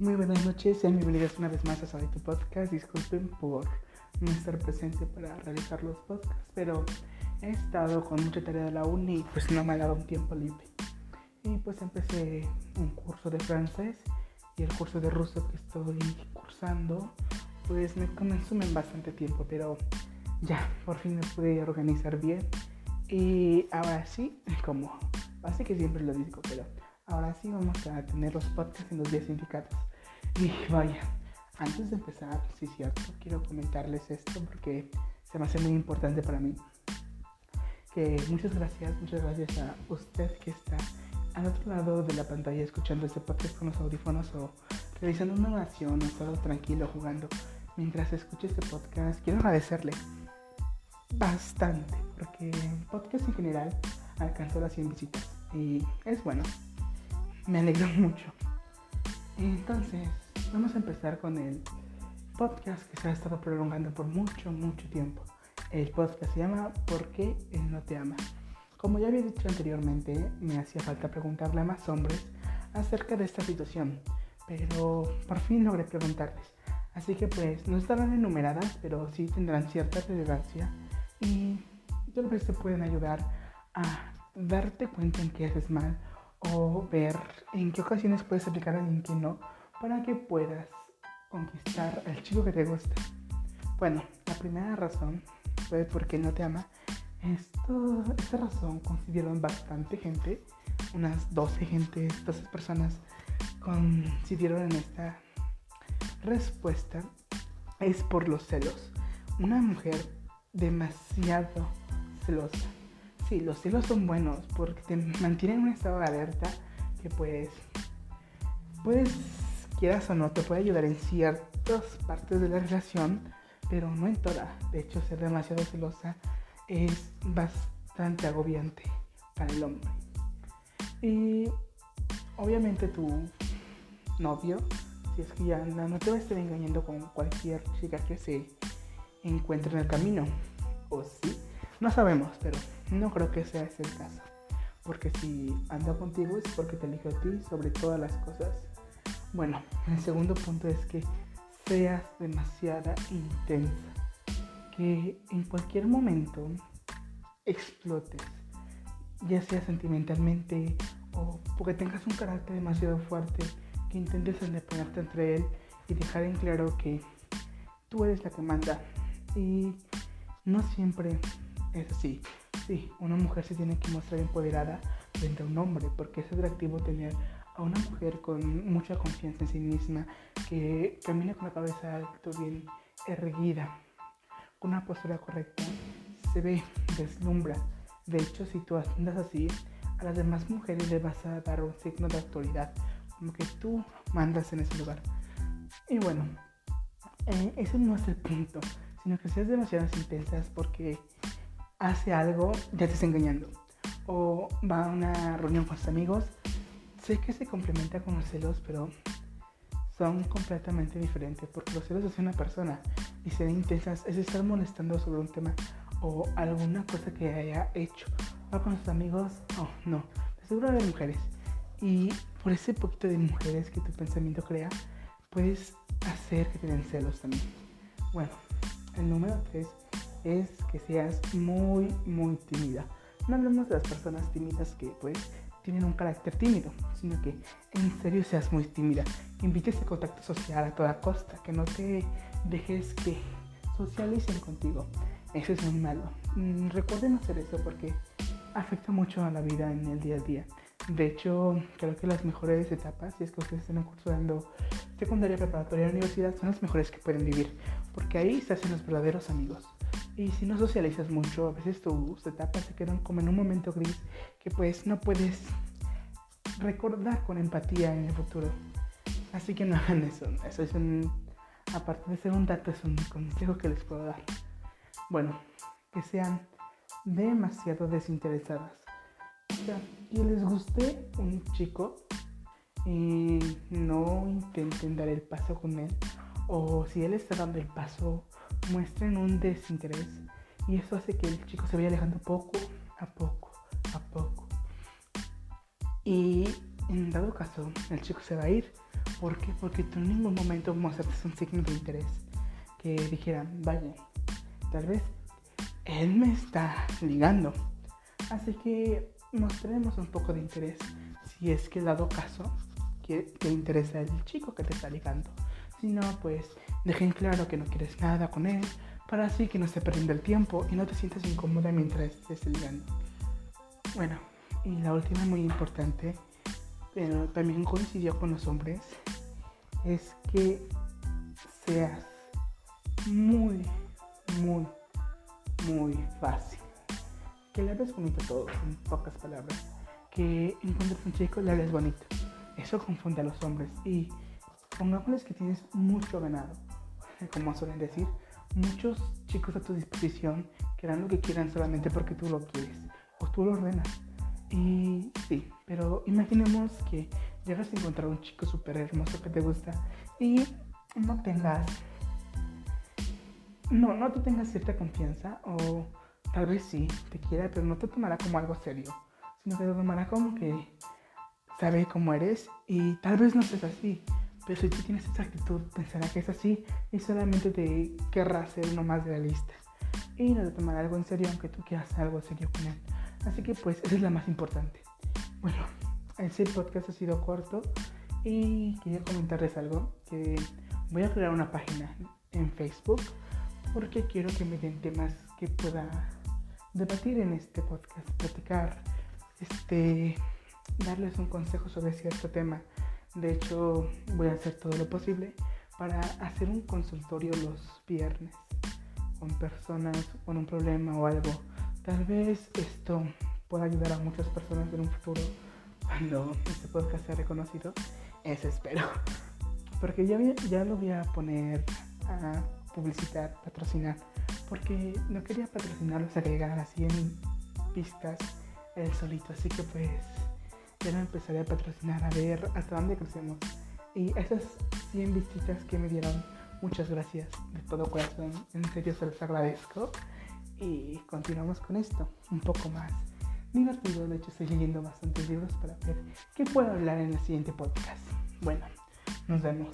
Muy buenas noches, sean bienvenidos una vez más a Sabe tu Podcast. Disculpen por no estar presente para realizar los podcasts, pero he estado con mucha tarea de la uni y pues no me ha dado un tiempo libre. Y pues empecé un curso de francés y el curso de ruso que estoy cursando, pues me consumen bastante tiempo, pero ya, por fin me pude organizar bien. Y ahora sí, como así que siempre lo digo, pero ahora sí vamos a tener los podcasts en los días indicados. Y vaya, antes de empezar, sí es cierto, quiero comentarles esto porque se me hace muy importante para mí. Que muchas gracias, muchas gracias a usted que está al otro lado de la pantalla escuchando este podcast con los audífonos o realizando una oración o solo tranquilo jugando. Mientras escuche este podcast, quiero agradecerle bastante porque el podcast en general alcanzó las 100 visitas y es bueno. Me alegro mucho. Entonces, vamos a empezar con el podcast que se ha estado prolongando por mucho, mucho tiempo. El podcast se llama ¿Por qué él no te ama? Como ya había dicho anteriormente, me hacía falta preguntarle a más hombres acerca de esta situación, pero por fin logré preguntarles. Así que pues no estarán enumeradas, pero sí tendrán cierta relevancia y tal vez te pueden ayudar a darte cuenta en qué haces mal o ver en qué ocasiones puedes aplicar a alguien que no para que puedas conquistar al chico que te gusta. Bueno, la primera razón fue porque no te ama. Esta razón coincidieron bastante gente, unas 12 gente, 12 personas coincidieron en esta respuesta. Es por los celos. Una mujer demasiado celosa Sí, los celos son buenos porque te mantienen en un estado de alerta que pues, pues, quieras o no, te puede ayudar en ciertas partes de la relación, pero no en toda. De hecho, ser demasiado celosa es bastante agobiante para el hombre. Y obviamente tu novio, si es que ya anda, no te va a estar engañando con cualquier chica que se encuentre en el camino. O sí, no sabemos, pero no creo que sea ese el caso. Porque si anda contigo es porque te eligió a ti sobre todas las cosas. Bueno, el segundo punto es que seas demasiada intensa. Que en cualquier momento explotes. Ya sea sentimentalmente o porque tengas un carácter demasiado fuerte. Que intentes ponerte entre él y dejar en claro que tú eres la que manda. Y no siempre es así. Sí, una mujer se tiene que mostrar empoderada frente a un hombre, porque es atractivo tener a una mujer con mucha confianza en sí misma, que camina con la cabeza alto, bien erguida, con una postura correcta, se ve, deslumbra. De hecho, si tú andas así, a las demás mujeres le vas a dar un signo de autoridad, como que tú mandas en ese lugar. Y bueno, eh, eso no es el punto, sino que seas demasiado intensas porque hace algo, ya te está engañando. O va a una reunión con sus amigos. Sé que se complementa con los celos, pero son completamente diferentes. Porque los celos es una persona y ser intensas es estar molestando sobre un tema o alguna cosa que haya hecho. Va con sus amigos, oh no, seguro de mujeres. Y por ese poquito de mujeres que tu pensamiento crea, puedes hacer que te den celos también. Bueno, el número 3 es que seas muy, muy tímida. No hablemos de las personas tímidas que pues tienen un carácter tímido, sino que en serio seas muy tímida, que invites contacto social a toda costa, que no te dejes que socialicen contigo. Eso es muy malo. Mm, recuerden hacer eso porque afecta mucho a la vida en el día a día. De hecho, creo que las mejores etapas, si es que ustedes están cursando secundaria, preparatoria, universidad, son las mejores que pueden vivir, porque ahí se hacen los verdaderos amigos. Y si no socializas mucho, a veces tus etapas se quedan como en un momento gris que pues no puedes recordar con empatía en el futuro. Así que no hagan eso. Eso es un, aparte de ser un dato, es un consejo que les puedo dar. Bueno, que sean demasiado desinteresadas. O sea, que les guste un chico y no intenten dar el paso con él. O si él está dando el paso muestren un desinterés y eso hace que el chico se vaya alejando poco a poco, a poco. Y en dado caso, el chico se va a ir ¿Por qué? Porque tú en ningún momento mostraste un signo de interés que dijeran, vaya, tal vez él me está ligando. Así que mostremos un poco de interés si es que dado caso que te interesa el chico que te está ligando. Si no, pues dejen claro que no quieres nada con él para así que no se perdiendo el tiempo y no te sientas incómoda mientras estés ligando. Bueno, y la última muy importante, pero también coincidió con los hombres, es que seas muy, muy, muy fácil. Que le hables bonito a todos, en pocas palabras. Que encuentres un chico, le hables bonito. Eso confunde a los hombres. Y pongámosles que tienes mucho ganado. Como suelen decir, muchos chicos a tu disposición que harán lo que quieran solamente porque tú lo quieres o tú lo ordenas. Y sí, pero imaginemos que llegas a encontrar un chico súper hermoso que te gusta y no tengas, no, no te tengas cierta confianza o tal vez sí, te quiera, pero no te tomará como algo serio, sino que te tomará como que sabe cómo eres y tal vez no seas así, pero si tú tienes esa actitud, pensará que es así y solamente te querrá ser uno más de. Y no te tomará algo en serio aunque tú quieras algo serio con él. Así que pues esa es la más importante. Bueno, ese podcast ha sido corto y quería comentarles algo, que voy a crear una página en Facebook porque quiero que me den temas que pueda debatir en este podcast, platicar, este, darles un consejo sobre cierto tema de hecho, voy a hacer todo lo posible para hacer un consultorio los viernes con personas con un problema o algo. Tal vez esto pueda ayudar a muchas personas en un futuro cuando este podcast sea reconocido. Eso espero. Porque ya, ya lo voy a poner a publicitar, patrocinar. Porque no quería patrocinarlos a que así en pistas el solito. Así que pues ya lo empezaré a patrocinar a ver hasta dónde crecemos. Y esas 100 visitas que me dieron, muchas gracias de todo corazón. En serio se los agradezco. Y continuamos con esto, un poco más divertido. De hecho, estoy leyendo bastantes libros para ver qué puedo hablar en el siguiente podcast. Bueno, nos vemos.